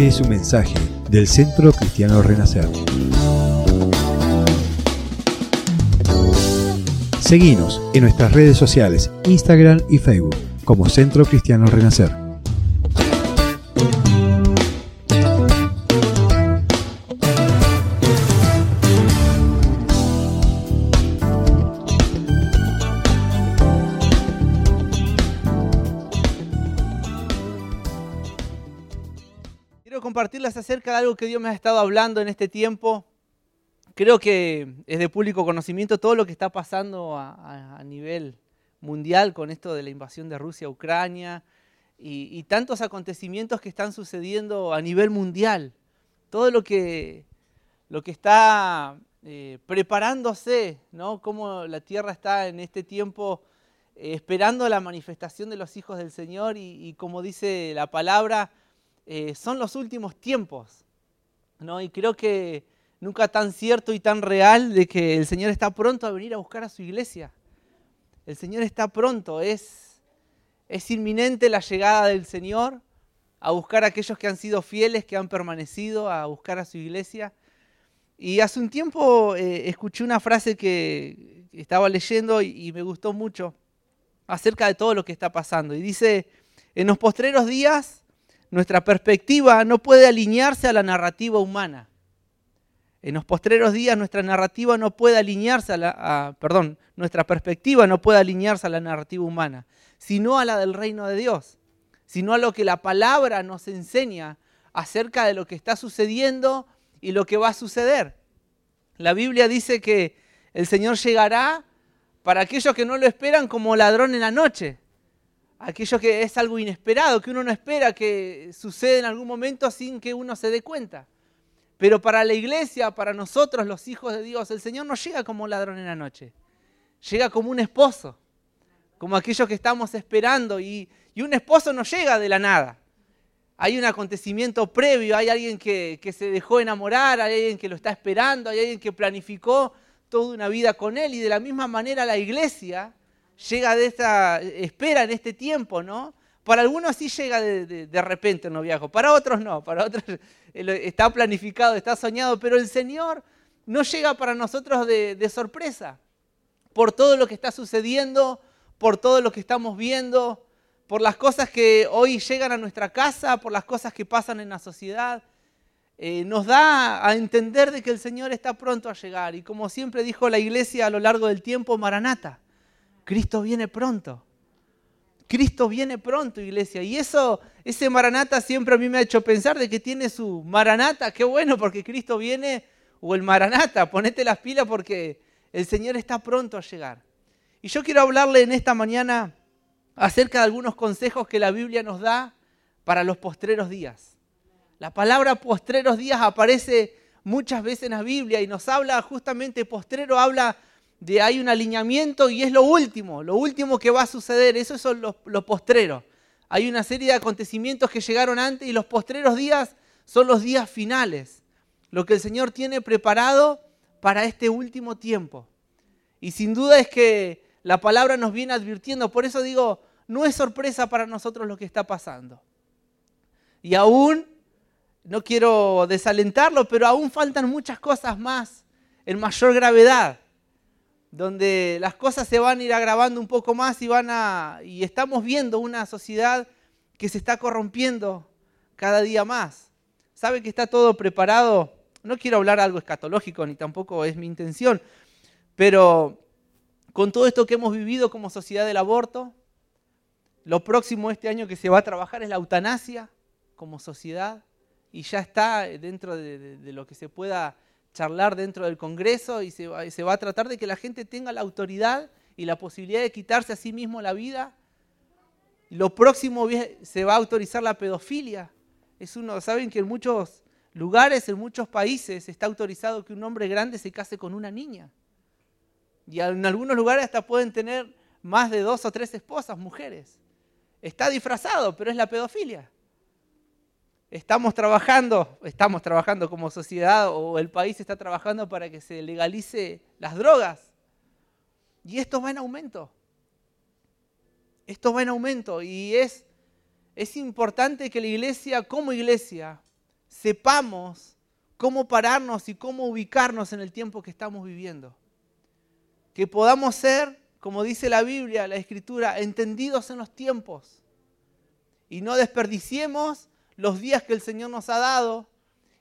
Este es un mensaje del Centro Cristiano Renacer. Seguimos en nuestras redes sociales, Instagram y Facebook, como Centro Cristiano Renacer. Quiero compartirles acerca de algo que Dios me ha estado hablando en este tiempo. Creo que es de público conocimiento todo lo que está pasando a, nivel mundial con esto de la invasión de Rusia a Ucrania y, tantos acontecimientos que están sucediendo a nivel mundial. Todo lo que, lo que está eh, preparándose, ¿no? Cómo la tierra está en este tiempo eh, esperando la manifestación de los hijos del Señor y como dice la palabra, eh, son los últimos tiempos. ¿no? Y creo que nunca tan cierto y tan real de que el Señor está pronto a venir a buscar a su iglesia. El Señor está pronto, es, es inminente la llegada del Señor a buscar a aquellos que han sido fieles, que han permanecido, a buscar a su iglesia. Y hace un tiempo eh, escuché una frase que estaba leyendo y, y me gustó mucho acerca de todo lo que está pasando. Y dice, en los postreros días nuestra perspectiva no puede alinearse a la narrativa humana. En los postreros días nuestra narrativa no puede alinearse a la, perdón, nuestra perspectiva no puede alinearse a la narrativa humana, sino a la del reino de Dios, sino a lo que la palabra nos enseña acerca de lo que está sucediendo y lo que va a suceder. La Biblia dice que el Señor llegará para aquellos que no lo esperan como ladrón en la noche aquello que es algo inesperado, que uno no espera que suceda en algún momento sin que uno se dé cuenta. Pero para la iglesia, para nosotros los hijos de Dios, el Señor no llega como ladrón en la noche, llega como un esposo, como aquellos que estamos esperando y, y un esposo no llega de la nada. Hay un acontecimiento previo, hay alguien que, que se dejó enamorar, hay alguien que lo está esperando, hay alguien que planificó toda una vida con él y de la misma manera la iglesia llega de esta espera en este tiempo, ¿no? Para algunos sí llega de, de- repente el noviazgo, para otros no, para otros está planificado, está soñado, pero el Señor no llega para nosotros de, de sorpresa, por todo lo que está sucediendo, por todo lo que estamos viendo, por las cosas que hoy llegan a nuestra casa, por las cosas que pasan en la sociedad. Eh, nos da a entender de que el Señor está pronto a llegar. Y como siempre dijo la iglesia a lo largo del tiempo, Maranata, Cristo viene pronto. Cristo viene pronto, iglesia. Y eso, ese Maranata siempre a mí me ha hecho pensar de que tiene su Maranata. Qué bueno porque Cristo viene. O el Maranata, ponete las pilas porque el Señor está pronto a llegar. Y yo quiero hablarle en esta mañana acerca de algunos consejos que la Biblia nos da para los postreros días. La palabra postreros días aparece muchas veces en la Biblia y nos habla justamente, postrero habla de hay un alineamiento y es lo último, lo último que va a suceder, eso son los, los postreros. Hay una serie de acontecimientos que llegaron antes y los postreros días son los días finales, lo que el Señor tiene preparado para este último tiempo. Y sin duda es que la palabra nos viene advirtiendo, por eso digo, no es sorpresa para nosotros lo que está pasando. Y aún, no quiero desalentarlo, pero aún faltan muchas cosas más en mayor gravedad, donde las cosas se van a ir agravando un poco más y van a y estamos viendo una sociedad que se está corrompiendo cada día más. ¿Sabe que está todo preparado? No quiero hablar algo escatológico ni tampoco es mi intención, pero con todo esto que hemos vivido como sociedad del aborto, lo próximo este año que se va a trabajar es la eutanasia como sociedad y ya está dentro de, lo que se pueda charlar dentro del Congreso y se, se va a tratar de que la gente tenga la autoridad y la posibilidad de quitarse a sí mismo la vida. Lo próximo se va a autorizar la pedofilia. Es uno, saben que en muchos lugares, en muchos países, está autorizado que un hombre grande se case con una niña. Y en algunos lugares hasta pueden tener más de dos o tres esposas, mujeres. Está disfrazado, pero es la pedofilia. Estamos trabajando, estamos trabajando como sociedad o el país está trabajando para que se legalice las drogas. Y esto va en aumento. Esto va en aumento y es, es importante que la iglesia, como iglesia, sepamos cómo pararnos y cómo ubicarnos en el tiempo que estamos viviendo. Que podamos ser, como dice la Biblia, la Escritura, entendidos en los tiempos y no desperdiciemos los días que el Señor nos ha dado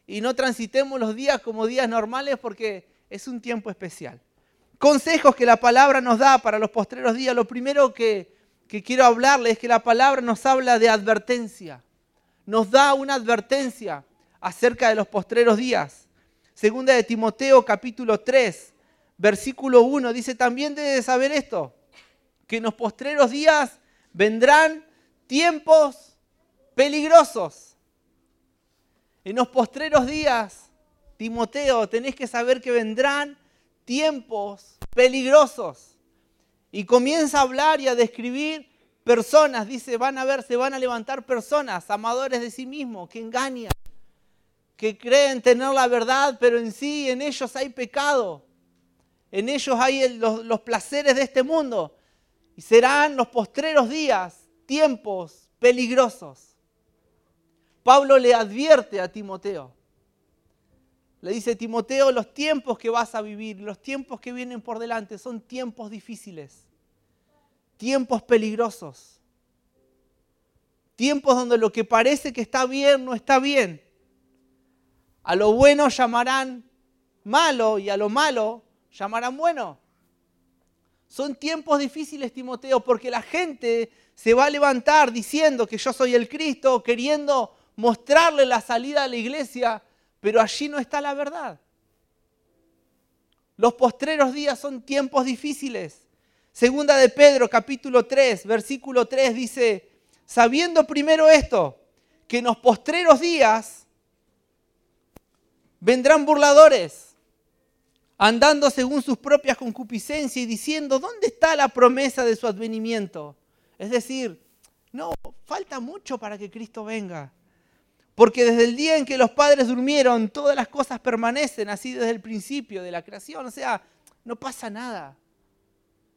y no transitemos los días como días normales porque es un tiempo especial. Consejos que la palabra nos da para los postreros días. Lo primero que, quiero hablarles es que la palabra nos habla de advertencia. Nos da una advertencia acerca de los postreros días. Segunda de Timoteo capítulo 3, versículo 1 dice, también debes saber esto, que en los postreros días vendrán tiempos peligrosos. En los postreros días, Timoteo, tenés que saber que vendrán tiempos peligrosos. Y comienza a hablar y a describir personas, dice, van a ver, se van a levantar personas, amadores de sí mismos, que engañan, que creen tener la verdad, pero en sí, en ellos hay pecado. En ellos hay los, los placeres de este mundo. Y serán los postreros días, tiempos peligrosos. Pablo le advierte a Timoteo. Le dice, Timoteo, los tiempos que vas a vivir, los tiempos que vienen por delante son tiempos difíciles, tiempos peligrosos, tiempos donde lo que parece que está bien no está bien. A lo bueno llamarán malo y a lo malo llamarán bueno. Son tiempos difíciles, Timoteo, porque la gente se va a levantar diciendo que yo soy el Cristo, queriendo mostrarle la salida a la iglesia, pero allí no está la verdad. Los postreros días son tiempos difíciles. Segunda de Pedro, capítulo 3, versículo 3 dice, sabiendo primero esto, que en los postreros días vendrán burladores, andando según sus propias concupiscencias y diciendo, ¿dónde está la promesa de su advenimiento? Es decir, no, falta mucho para que Cristo venga. Porque desde el día en que los padres durmieron, todas las cosas permanecen así desde el principio de la creación. O sea, no pasa nada.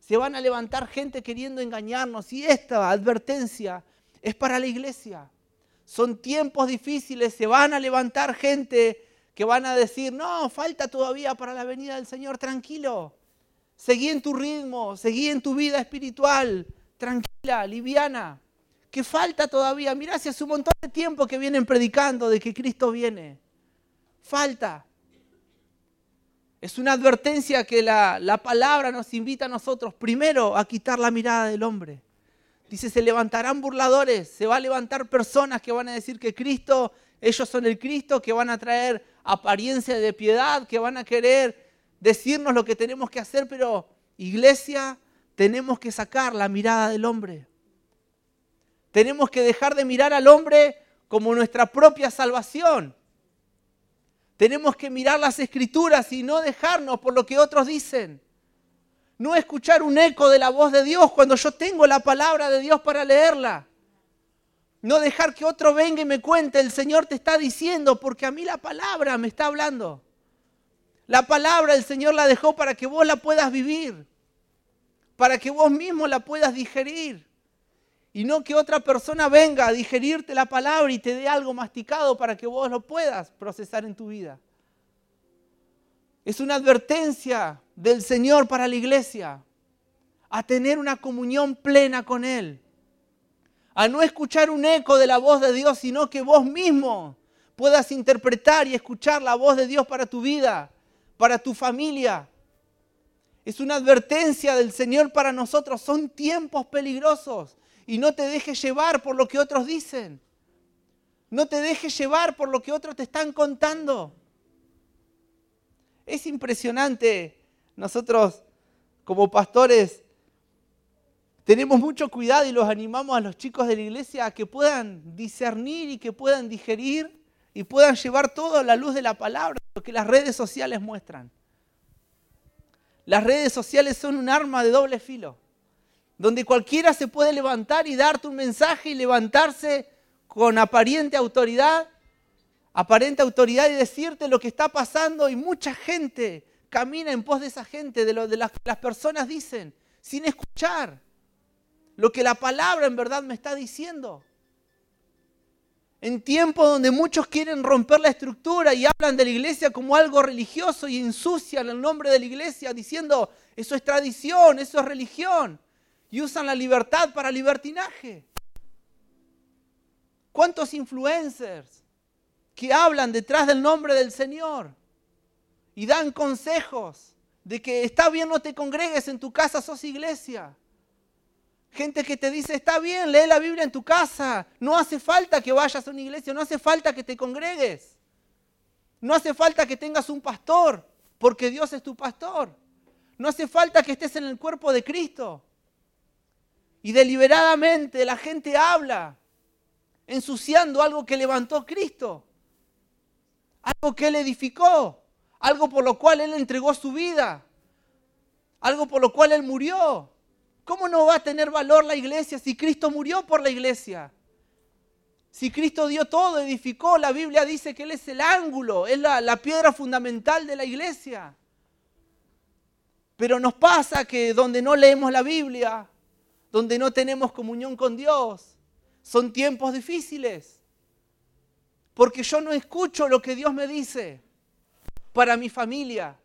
Se van a levantar gente queriendo engañarnos y esta advertencia es para la iglesia. Son tiempos difíciles, se van a levantar gente que van a decir, no, falta todavía para la venida del Señor, tranquilo. Seguí en tu ritmo, seguí en tu vida espiritual, tranquila, liviana que falta todavía. Mirá, si hace un montón de tiempo que vienen predicando de que Cristo viene. Falta. Es una advertencia que la, la, palabra nos invita a nosotros primero a quitar la mirada del hombre. Dice, se levantarán burladores, se va a levantar personas que van a decir que Cristo, ellos son el Cristo, que van a traer apariencia de piedad, que van a querer decirnos lo que tenemos que hacer, pero iglesia, tenemos que sacar la mirada del hombre. Tenemos que dejar de mirar al hombre como nuestra propia salvación. Tenemos que mirar las escrituras y no dejarnos por lo que otros dicen. No escuchar un eco de la voz de Dios cuando yo tengo la palabra de Dios para leerla. No dejar que otro venga y me cuente, el Señor te está diciendo, porque a mí la palabra me está hablando. La palabra el Señor la dejó para que vos la puedas vivir, para que vos mismo la puedas digerir. Y no que otra persona venga a digerirte la palabra y te dé algo masticado para que vos lo puedas procesar en tu vida. Es una advertencia del Señor para la iglesia a tener una comunión plena con Él. A no escuchar un eco de la voz de Dios, sino que vos mismo puedas interpretar y escuchar la voz de Dios para tu vida, para tu familia. Es una advertencia del Señor para nosotros. Son tiempos peligrosos y no te dejes llevar por lo que otros dicen. No te dejes llevar por lo que otros te están contando. Es impresionante. Nosotros como pastores tenemos mucho cuidado y los animamos a los chicos de la iglesia a que puedan discernir y que puedan digerir y puedan llevar todo a la luz de la palabra, lo que las redes sociales muestran. Las redes sociales son un arma de doble filo donde cualquiera se puede levantar y darte un mensaje y levantarse con aparente autoridad, aparente autoridad y decirte lo que está pasando y mucha gente camina en pos de esa gente, de lo de las, las personas dicen, sin escuchar lo que la palabra en verdad me está diciendo. En tiempos donde muchos quieren romper la estructura y hablan de la iglesia como algo religioso y ensucian el nombre de la iglesia diciendo eso es tradición, eso es religión. Y usan la libertad para libertinaje. ¿Cuántos influencers que hablan detrás del nombre del Señor y dan consejos de que está bien no te congregues en tu casa, sos iglesia? Gente que te dice, está bien, lee la Biblia en tu casa. No hace falta que vayas a una iglesia, no hace falta que te congregues. No hace falta que tengas un pastor, porque Dios es tu pastor. No hace falta que estés en el cuerpo de Cristo. Y deliberadamente la gente habla, ensuciando algo que levantó Cristo. Algo que Él edificó. Algo por lo cual Él entregó su vida. Algo por lo cual Él murió. ¿Cómo no va a tener valor la iglesia si Cristo murió por la iglesia? Si Cristo dio todo, edificó, la Biblia dice que Él es el ángulo, es la, piedra fundamental de la iglesia. Pero nos pasa que donde no leemos la Biblia, donde no tenemos comunión con Dios, son tiempos difíciles. Porque yo no escucho lo que Dios me dice para mi familia.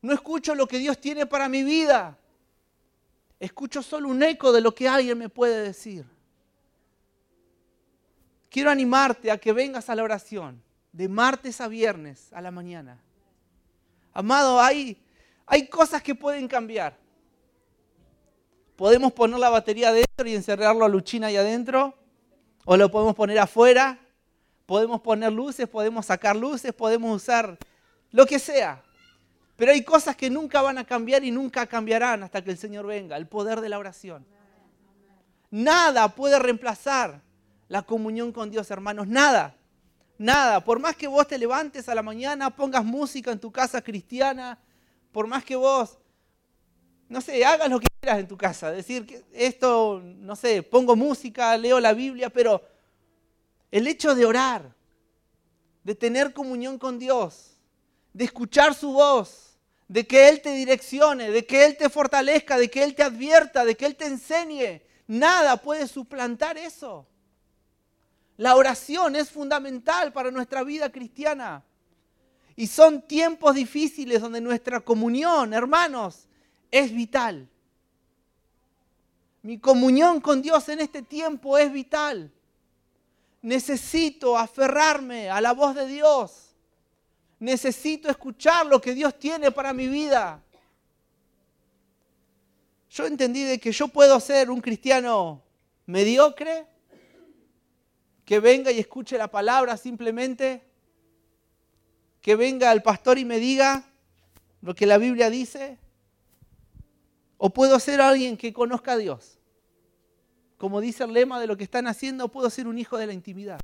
No escucho lo que Dios tiene para mi vida escucho solo un eco de lo que alguien me puede decir. Quiero animarte a que vengas a la oración de martes a viernes a la mañana. Amado, hay, hay cosas que pueden cambiar. Podemos poner la batería adentro y encerrarlo a Luchina ahí adentro, o lo podemos poner afuera, podemos poner luces, podemos sacar luces, podemos usar lo que sea. Pero hay cosas que nunca van a cambiar y nunca cambiarán hasta que el Señor venga, el poder de la oración. Nada puede reemplazar la comunión con Dios, hermanos, nada. Nada, por más que vos te levantes a la mañana, pongas música en tu casa cristiana, por más que vos, no sé, hagas lo que en tu casa, decir que esto, no sé, pongo música, leo la Biblia, pero el hecho de orar, de tener comunión con Dios, de escuchar su voz, de que Él te direccione, de que Él te fortalezca, de que Él te advierta, de que Él te enseñe. Nada puede suplantar eso. La oración es fundamental para nuestra vida cristiana. Y son tiempos difíciles donde nuestra comunión, hermanos, es vital. Mi comunión con Dios en este tiempo es vital. Necesito aferrarme a la voz de Dios necesito escuchar lo que Dios tiene para mi vida. Yo entendí de que yo puedo ser un cristiano mediocre, que venga y escuche la palabra simplemente, que venga el pastor y me diga lo que la Biblia dice, o puedo ser alguien que conozca a Dios. Como dice el lema de lo que están haciendo, puedo ser un hijo de la intimidad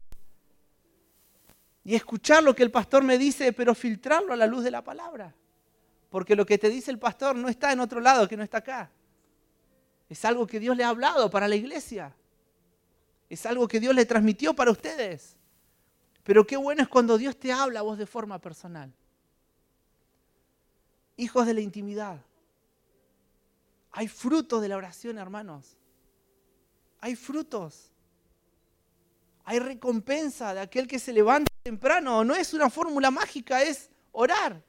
y escuchar lo que el pastor me dice, pero filtrarlo a la luz de la palabra. Porque lo que te dice el pastor no está en otro lado, que no está acá. Es algo que Dios le ha hablado para la iglesia. Es algo que Dios le transmitió para ustedes. Pero qué bueno es cuando Dios te habla a vos de forma personal. Hijos de la intimidad. Hay frutos de la oración, hermanos. Hay frutos. Hay recompensa de aquel que se levanta temprano. No es una fórmula mágica, es orar.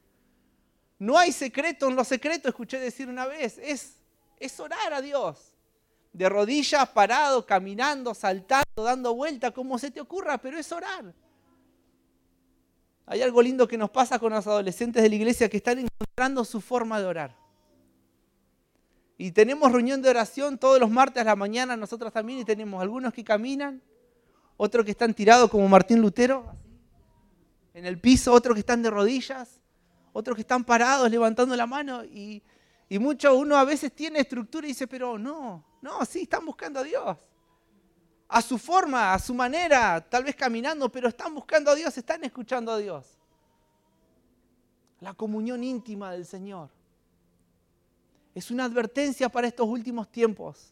No hay secreto en lo secreto, escuché decir una vez. Es, es orar a Dios. De rodillas, parado, caminando, saltando, dando vuelta, como se te ocurra, pero es orar. Hay algo lindo que nos pasa con los adolescentes de la iglesia que están encontrando su forma de orar. Y tenemos reunión de oración todos los martes a la mañana, nosotros también, y tenemos algunos que caminan, otros que están tirados como Martín Lutero, en el piso, otros que están de rodillas, otros que están parados levantando la mano y, y mucho uno a veces tiene estructura y dice, pero no, no, sí, están buscando a Dios. A su forma, a su manera, tal vez caminando, pero están buscando a Dios, están escuchando a Dios. La comunión íntima del Señor. Es una advertencia para estos últimos tiempos.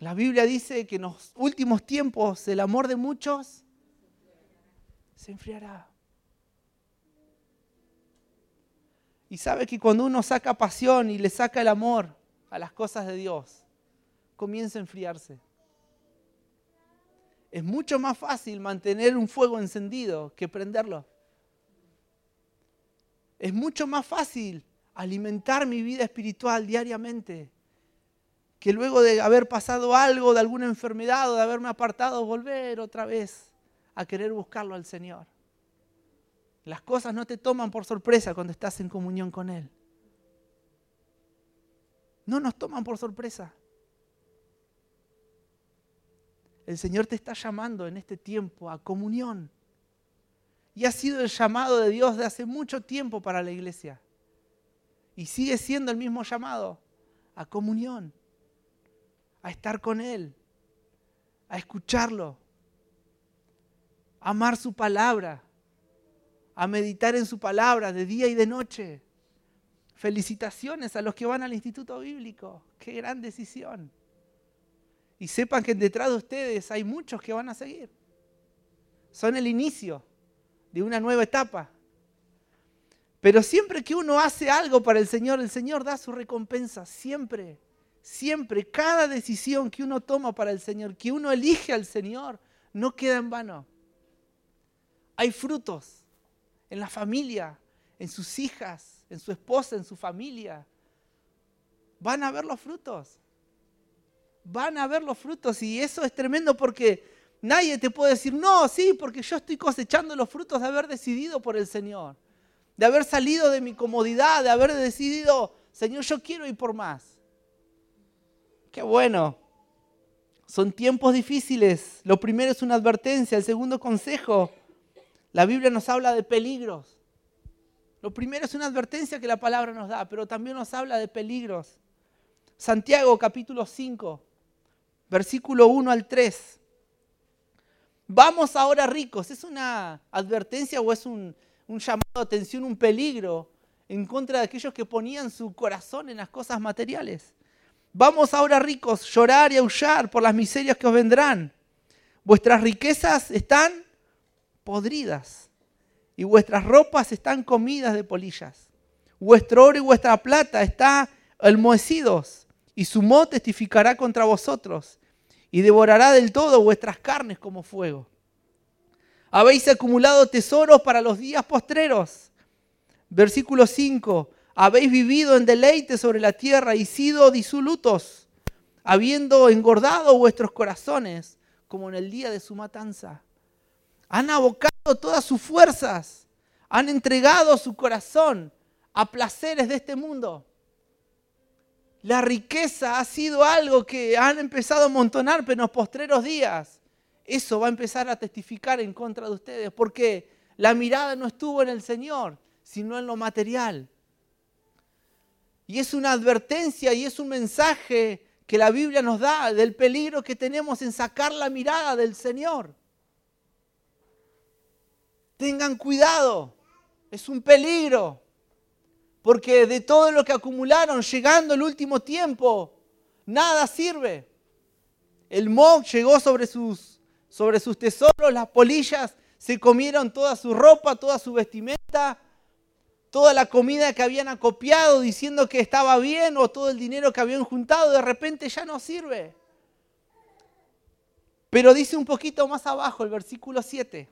La Biblia dice que en los últimos tiempos el amor de muchos se enfriará. Y sabe que cuando uno saca pasión y le saca el amor a las cosas de Dios, comienza a enfriarse. es mucho más fácil mantener un fuego encendido que prenderlo. Es mucho más fácil alimentar mi vida espiritual diariamente que luego de haber pasado algo, de alguna enfermedad o de haberme apartado, volver otra vez a querer buscarlo al Señor. Las cosas no te toman por sorpresa cuando estás en comunión con Él. No nos toman por sorpresa. El Señor te está llamando en este tiempo a comunión. Y ha sido el llamado de Dios de hace mucho tiempo para la iglesia. Y sigue siendo el mismo llamado a comunión, a estar con Él, a escucharlo, a amar su palabra, a meditar en su palabra de día y de noche. Felicitaciones a los que van al Instituto Bíblico. Qué gran decisión. Y sepan que detrás de ustedes hay muchos que van a seguir. Son el inicio de una nueva etapa. Pero siempre que uno hace algo para el Señor, el Señor da su recompensa. Siempre, siempre, cada decisión que uno toma para el Señor, que uno elige al Señor, no queda en vano. Hay frutos en la familia, en sus hijas, en su esposa, en su familia. Van a ver los frutos van a ver los frutos y eso es tremendo porque nadie te puede decir, no, sí, porque yo estoy cosechando los frutos de haber decidido por el Señor, de haber salido de mi comodidad, de haber decidido, Señor, yo quiero ir por más. Qué bueno. Son tiempos difíciles. Lo primero es una advertencia. El segundo consejo, la Biblia nos habla de peligros. Lo primero es una advertencia que la palabra nos da, pero también nos habla de peligros. Santiago capítulo 5, versículo 1 al 3. Vamos ahora ricos. ¿Es una advertencia o es un, llamado de atención, un peligro en contra de aquellos que ponían su corazón en las cosas materiales? Vamos ahora ricos, llorar y aullar por las miserias que os vendrán. Vuestras riquezas están podridas y vuestras ropas están comidas de polillas. Vuestro oro y vuestra plata están almohecidos y su moho testificará contra vosotros y devorará del todo vuestras carnes como fuego. Habéis acumulado tesoros para los días postreros. Versículo 5. Habéis vivido en deleite sobre la tierra y sido disolutos, habiendo engordado vuestros corazones como en el día de su matanza. Han abocado todas sus fuerzas, han entregado su corazón a placeres de este mundo la riqueza ha sido algo que han empezado a amontonar en los postreros días. Eso va a empezar a testificar en contra de ustedes, porque la mirada no estuvo en el Señor, sino en lo material. Y es una advertencia y es un mensaje que la Biblia nos da del peligro que tenemos en sacar la mirada del Señor. Tengan cuidado, es un peligro porque de todo lo que acumularon llegando el último tiempo, nada sirve. El mob llegó sobre sus, sobre sus tesoros, las polillas se comieron toda su ropa, toda su vestimenta, toda la comida que habían acopiado diciendo que estaba bien o todo el dinero que habían juntado, de repente ya no sirve. Pero dice un poquito más abajo el versículo 7,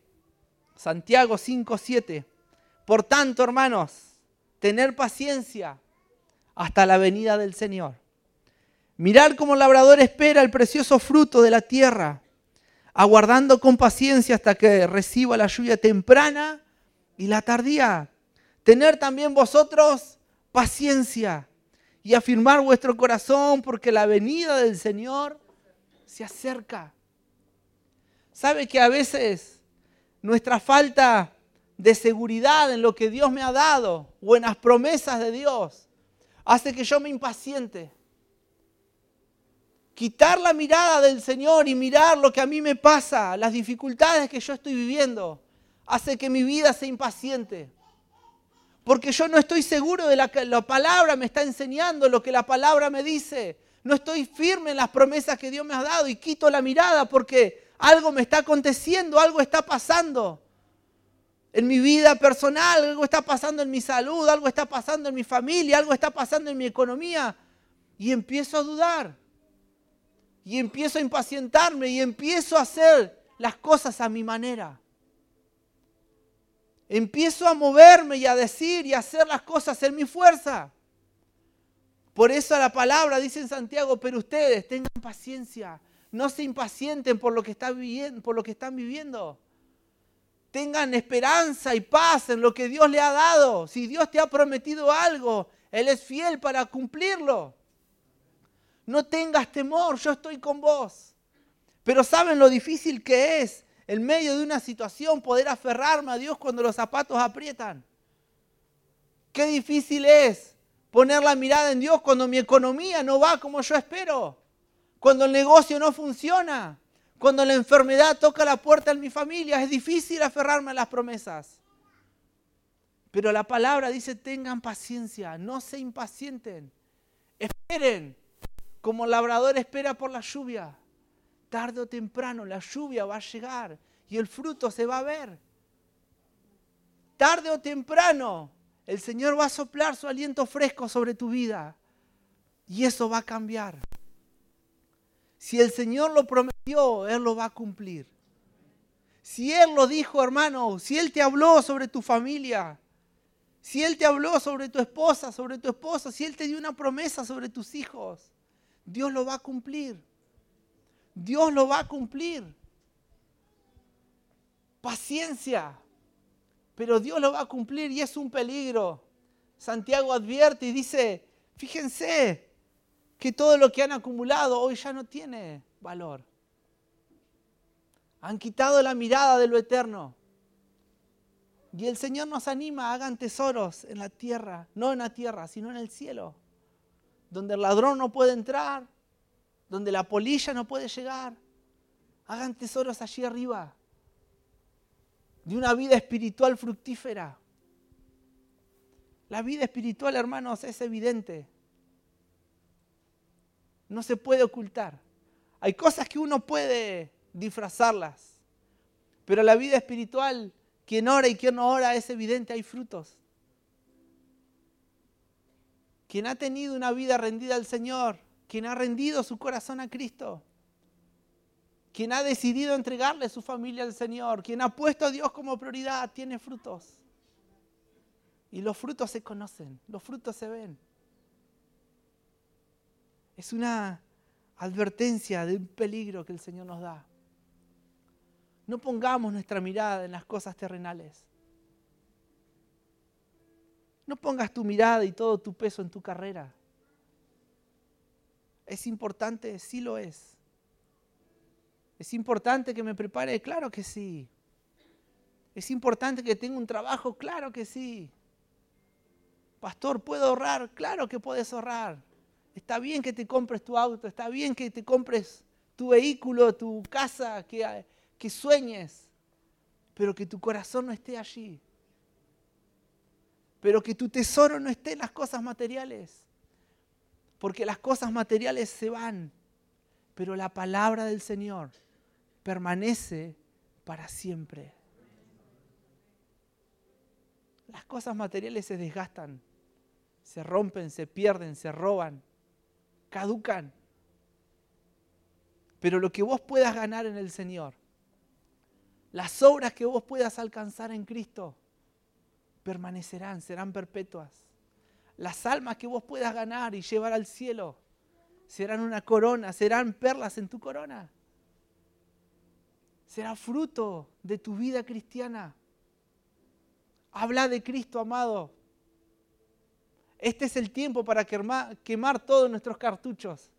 Santiago 5, 7. Por tanto, hermanos, tener paciencia hasta la venida del Señor. Mirar como el labrador espera el precioso fruto de la tierra, aguardando con paciencia hasta que reciba la lluvia temprana y la tardía. Tener también vosotros paciencia y afirmar vuestro corazón porque la venida del Señor se acerca. ¿Sabe que a veces nuestra falta de seguridad en lo que Dios me ha dado o en las promesas de Dios hace que yo me impaciente. Quitar la mirada del Señor y mirar lo que a mí me pasa, las dificultades que yo estoy viviendo, hace que mi vida sea impaciente. Porque yo no estoy seguro de lo que la palabra me está enseñando, lo que la palabra me dice. No estoy firme en las promesas que Dios me ha dado y quito la mirada porque algo me está aconteciendo, algo está pasando en mi vida personal, algo está pasando en mi salud, algo está pasando en mi familia, algo está pasando en mi economía. Y empiezo a dudar. Y empiezo a impacientarme y empiezo a hacer las cosas a mi manera. Empiezo a moverme y a decir y a hacer las cosas en mi fuerza. Por eso la palabra dice en Santiago, pero ustedes tengan paciencia, no se impacienten por lo que, viviendo, por lo que están viviendo. Tengan esperanza y paz en lo que Dios le ha dado. Si Dios te ha prometido algo, Él es fiel para cumplirlo. No tengas temor, yo estoy con vos. Pero ¿saben lo difícil que es en medio de una situación poder aferrarme a Dios cuando los zapatos aprietan? Qué difícil es poner la mirada en Dios cuando mi economía no va como yo espero, cuando el negocio no funciona, cuando la enfermedad toca la puerta en mi familia. Es difícil aferrarme a las promesas. Pero la palabra dice, tengan paciencia, no se impacienten, esperen, como el labrador espera por la lluvia. Tarde o temprano la lluvia va a llegar y el fruto se va a ver. Tarde o temprano el Señor va a soplar su aliento fresco sobre tu vida y eso va a cambiar. Si el Señor lo prometió, Él lo va a cumplir. Si Él lo dijo, hermano, si Él te habló sobre tu familia, si Él te habló sobre tu esposa, sobre tu esposo, si Él te dio una promesa sobre tus hijos, Dios lo va a cumplir. Dios lo va a cumplir. Paciencia, pero Dios lo va a cumplir y es un peligro. Santiago advierte y dice, fíjense que todo lo que han acumulado hoy ya no tiene valor. Han quitado la mirada de lo eterno. Y el Señor nos anima, hagan tesoros en la tierra, no en la tierra, sino en el cielo, donde el ladrón no puede entrar, donde la polilla no puede llegar. Hagan tesoros allí arriba, de una vida espiritual fructífera. La vida espiritual, hermanos, es evidente. No se puede ocultar. Hay cosas que uno puede disfrazarlas, pero la vida espiritual, quien ora y quien no ora, es evidente, hay frutos. Quien ha tenido una vida rendida al Señor, quien ha rendido su corazón a Cristo, quien ha decidido entregarle su familia al Señor, quien ha puesto a Dios como prioridad, tiene frutos. Y los frutos se conocen, los frutos se ven. Es una advertencia de un peligro que el Señor nos da. No pongamos nuestra mirada en las cosas terrenales. No pongas tu mirada y todo tu peso en tu carrera. ¿Es importante? Sí lo es. ¿Es importante que me prepare? Claro que sí. ¿Es importante que tenga un trabajo? Claro que sí. Pastor, ¿puedo ahorrar? Claro que puedes ahorrar. Está bien que te compres tu auto, está bien que te compres tu vehículo, tu casa, que, que sueñes, pero que tu corazón no esté allí. Pero que tu tesoro no esté en las cosas materiales. Porque las cosas materiales se van, pero la palabra del Señor permanece para siempre. Las cosas materiales se desgastan, se rompen, se pierden, se roban, caducan. Pero lo que vos puedas ganar en el Señor, las obras que vos puedas alcanzar en Cristo, permanecerán, serán perpetuas. Las almas que vos puedas ganar y llevar al cielo serán una corona, serán perlas en tu corona será fruto de tu vida cristiana. Habla de Cristo, amado. Este es el tiempo para quemar todos nuestros cartuchos.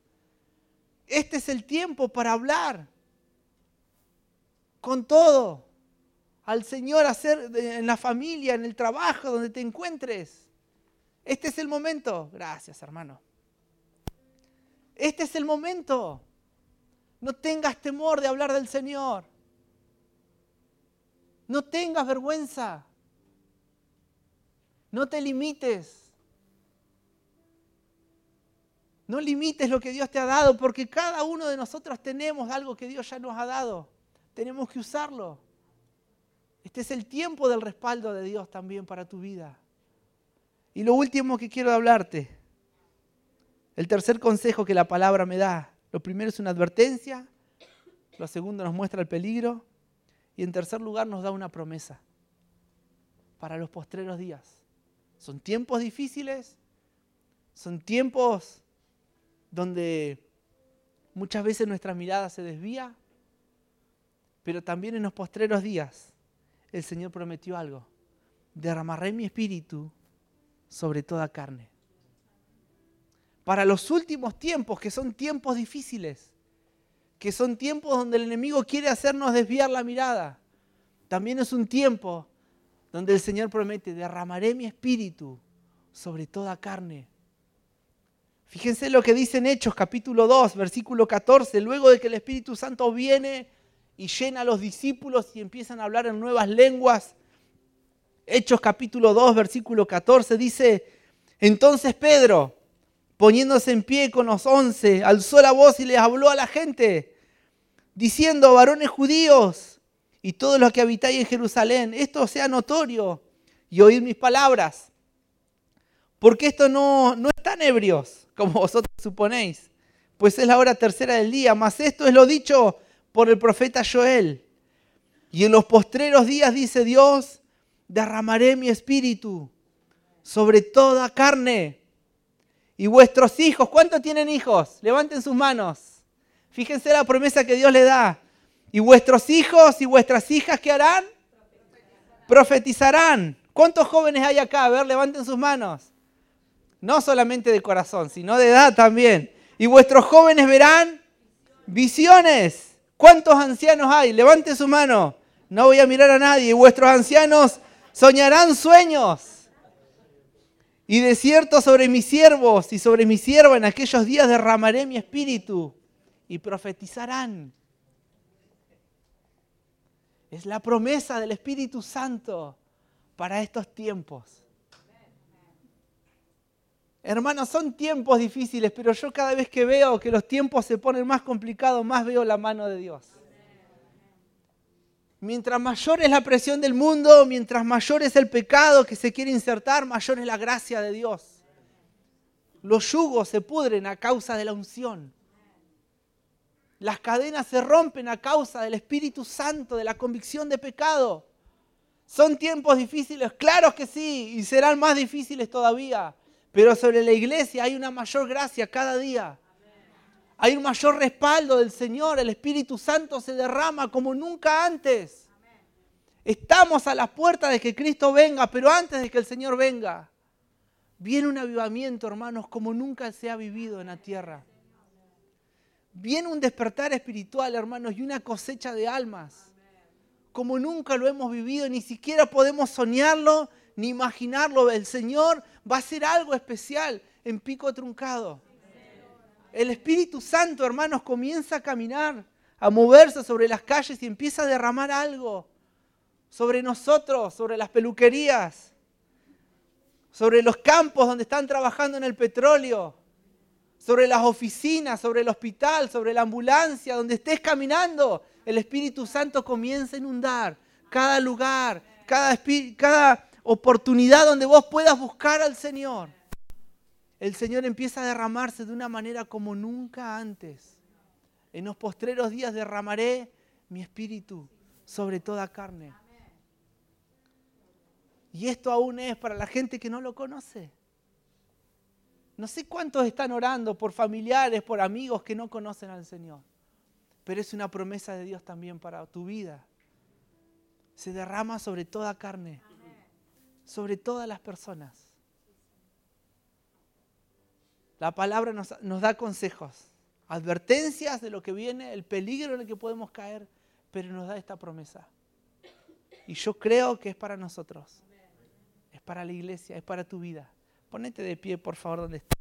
Este es el tiempo para hablar con todo al Señor, hacer en la familia, en el trabajo, donde te encuentres. Este es el momento. Gracias, hermano. Este es el momento. No tengas temor de hablar del Señor. No tengas vergüenza. No te limites. No limites lo que Dios te ha dado, porque cada uno de nosotros tenemos algo que Dios ya nos ha dado. Tenemos que usarlo. Este es el tiempo del respaldo de Dios también para tu vida. Y lo último que quiero hablarte, el tercer consejo que la palabra me da, lo primero es una advertencia, Lo segundo nos muestra el peligro. Y en tercer lugar nos da una promesa para los postreros días. Son tiempos difíciles, son tiempos donde muchas veces nuestra mirada se desvía, pero también en los postreros días el Señor prometió algo. Derramaré mi espíritu sobre toda carne. Para los últimos tiempos, que son tiempos difíciles, que son tiempos donde el enemigo quiere hacernos desviar la mirada, también es un tiempo donde el Señor promete, derramaré mi espíritu sobre toda carne. Fíjense lo que dice en Hechos capítulo 2, versículo 14, luego de que el Espíritu Santo viene y llena a los discípulos y empiezan a hablar en nuevas lenguas. Hechos capítulo 2, versículo 14 dice, entonces Pedro, poniéndose en pie con los once, alzó la voz y les habló a la gente, diciendo, varones judíos, y todos los que habitáis en Jerusalén, esto sea notorio y oír mis palabras. Porque esto no, no están ebrios, como vosotros suponéis, pues es la hora tercera del día, mas esto es lo dicho por el profeta Joel. Y en los postreros días, dice Dios, derramaré mi espíritu sobre toda carne. Y vuestros hijos, ¿cuántos tienen hijos? Levanten sus manos. Fíjense la promesa que Dios le da. Y vuestros hijos y vuestras hijas, ¿qué harán? Profetizarán. ¿Cuántos jóvenes hay acá? A ver, levanten sus manos. No solamente de corazón, sino de edad también. Y vuestros jóvenes verán visiones. ¿Cuántos ancianos hay? Levanten su mano. No voy a mirar a nadie. Vuestros ancianos soñarán sueños. Y de cierto sobre mis siervos y sobre mi sierva en aquellos días derramaré mi espíritu y profetizarán. Es la promesa del Espíritu Santo para estos tiempos. Hermanos, son tiempos difíciles, pero yo cada vez que veo que los tiempos se ponen más complicados, más veo la mano de Dios. Mientras mayor es la presión del mundo, mientras mayor es el pecado que se quiere insertar, mayor es la gracia de Dios. Los yugos se pudren a causa de la unción. Las cadenas se rompen a causa del Espíritu Santo, de la convicción de pecado. Son tiempos difíciles, claro que sí, y serán más difíciles todavía. Pero sobre la iglesia hay una mayor gracia cada día. Hay un mayor respaldo del Señor. El Espíritu Santo se derrama como nunca antes. Estamos a las puertas de que Cristo venga, pero antes de que el Señor venga, viene un avivamiento, hermanos, como nunca se ha vivido en la tierra. Viene un despertar espiritual, hermanos, y una cosecha de almas. Como nunca lo hemos vivido, ni siquiera podemos soñarlo ni imaginarlo. El Señor va a hacer algo especial en pico truncado. El Espíritu Santo, hermanos, comienza a caminar, a moverse sobre las calles y empieza a derramar algo sobre nosotros, sobre las peluquerías, sobre los campos donde están trabajando en el petróleo, sobre las oficinas, sobre el hospital, sobre la ambulancia, donde estés caminando, el Espíritu Santo comienza a inundar cada lugar, cada, cada oportunidad donde vos puedas buscar al Señor. El Señor empieza a derramarse de una manera como nunca antes. En los postreros días derramaré mi espíritu sobre toda carne. Y esto aún es para la gente que no lo conoce. No sé cuántos están orando por familiares, por amigos que no conocen al Señor, pero es una promesa de Dios también para tu vida. Se derrama sobre toda carne, sobre todas las personas. La palabra nos, nos, da consejos, advertencias de lo que viene, el peligro en el que podemos caer, pero nos da esta promesa. Y yo creo que es para nosotros, es para la iglesia, es para tu vida. Ponete de pie, por favor, donde estás.